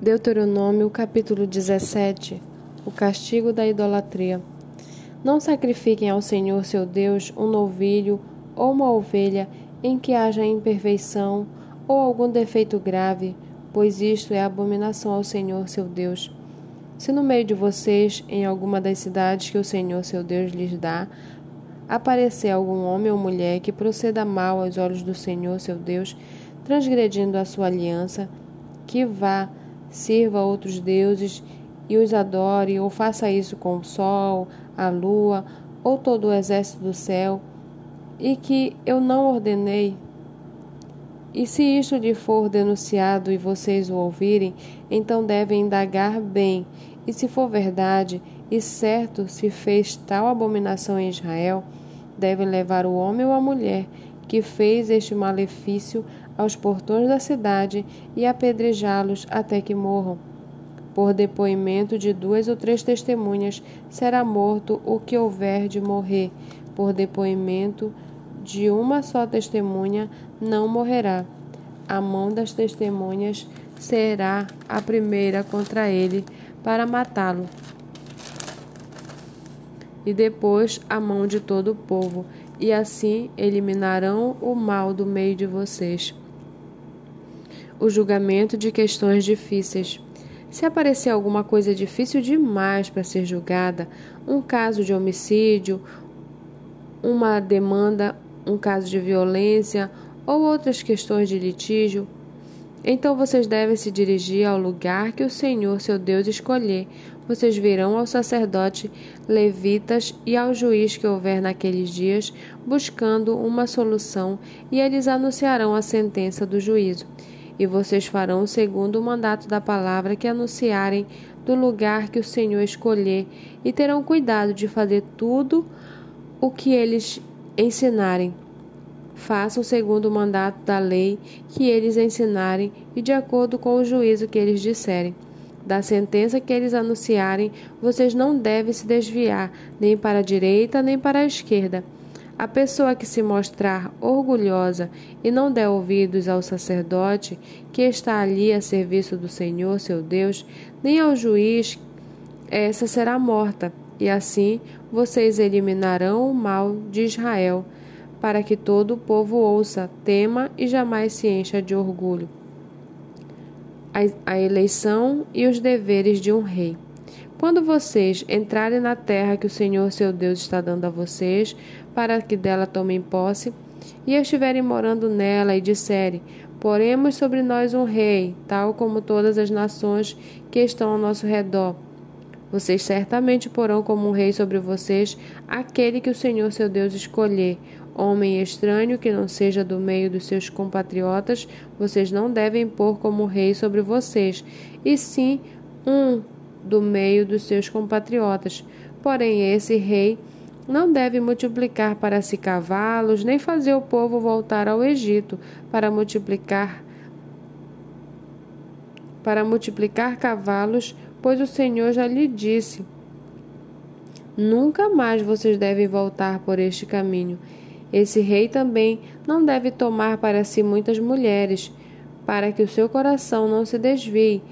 Deuteronômio capítulo 17 O castigo da idolatria. Não sacrifiquem ao Senhor seu Deus um novilho ou uma ovelha em que haja imperfeição ou algum defeito grave, pois isto é abominação ao Senhor seu Deus. Se no meio de vocês, em alguma das cidades que o Senhor seu Deus lhes dá, aparecer algum homem ou mulher que proceda mal aos olhos do Senhor seu Deus, transgredindo a sua aliança, que vá sirva outros deuses e os adore, ou faça isso com o sol, a lua ou todo o exército do céu, e que eu não ordenei. E se isto lhe for denunciado e vocês o ouvirem, então devem indagar bem, e se for verdade, e certo se fez tal abominação em Israel, devem levar o homem ou a mulher que fez este malefício aos portões da cidade e apedrejá-los até que morram. Por depoimento de duas ou três testemunhas será morto o que houver de morrer. Por depoimento de uma só testemunha não morrerá. A mão das testemunhas será a primeira contra ele para matá-lo. E depois a mão de todo o povo, e assim eliminarão o mal do meio de vocês o julgamento de questões difíceis. Se aparecer alguma coisa difícil demais para ser julgada, um caso de homicídio, uma demanda, um caso de violência ou outras questões de litígio, então vocês devem se dirigir ao lugar que o Senhor, seu Deus, escolher. Vocês virão ao sacerdote, levitas e ao juiz que houver naqueles dias, buscando uma solução, e eles anunciarão a sentença do juízo e vocês farão segundo o mandato da palavra que anunciarem do lugar que o Senhor escolher, e terão cuidado de fazer tudo o que eles ensinarem. Façam segundo o mandato da lei que eles ensinarem e de acordo com o juízo que eles disserem. Da sentença que eles anunciarem, vocês não devem se desviar, nem para a direita nem para a esquerda a pessoa que se mostrar orgulhosa e não der ouvidos ao sacerdote que está ali a serviço do Senhor seu Deus, nem ao juiz, essa será morta, e assim vocês eliminarão o mal de Israel, para que todo o povo ouça, tema e jamais se encha de orgulho. A eleição e os deveres de um rei. Quando vocês entrarem na terra que o Senhor seu Deus está dando a vocês, para que dela tomem posse, e estiverem morando nela, e disserem: Poremos sobre nós um rei, tal como todas as nações que estão ao nosso redor. Vocês certamente porão como um rei sobre vocês aquele que o Senhor seu Deus escolher. Homem estranho que não seja do meio dos seus compatriotas, vocês não devem pôr como rei sobre vocês, e sim um do meio dos seus compatriotas. Porém, esse rei não deve multiplicar para si cavalos, nem fazer o povo voltar ao Egito para multiplicar para multiplicar cavalos, pois o Senhor já lhe disse: Nunca mais vocês devem voltar por este caminho. Esse rei também não deve tomar para si muitas mulheres, para que o seu coração não se desvie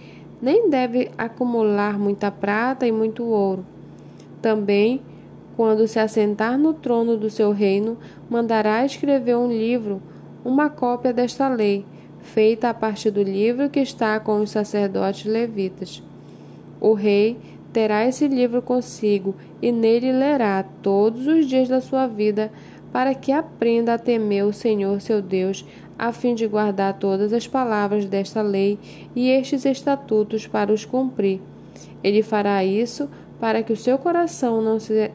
nem deve acumular muita prata e muito ouro. Também, quando se assentar no trono do seu reino, mandará escrever um livro, uma cópia desta lei, feita a partir do livro que está com os sacerdotes levitas. O rei terá esse livro consigo e nele lerá todos os dias da sua vida, para que aprenda a temer o Senhor seu Deus, a fim de guardar todas as palavras desta lei e estes estatutos para os cumprir. Ele fará isso para que o seu coração não se,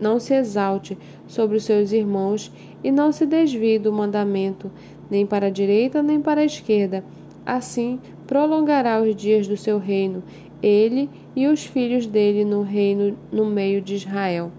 não se exalte sobre os seus irmãos e não se desvie do mandamento, nem para a direita nem para a esquerda. Assim prolongará os dias do seu reino, ele e os filhos dele no reino no meio de Israel.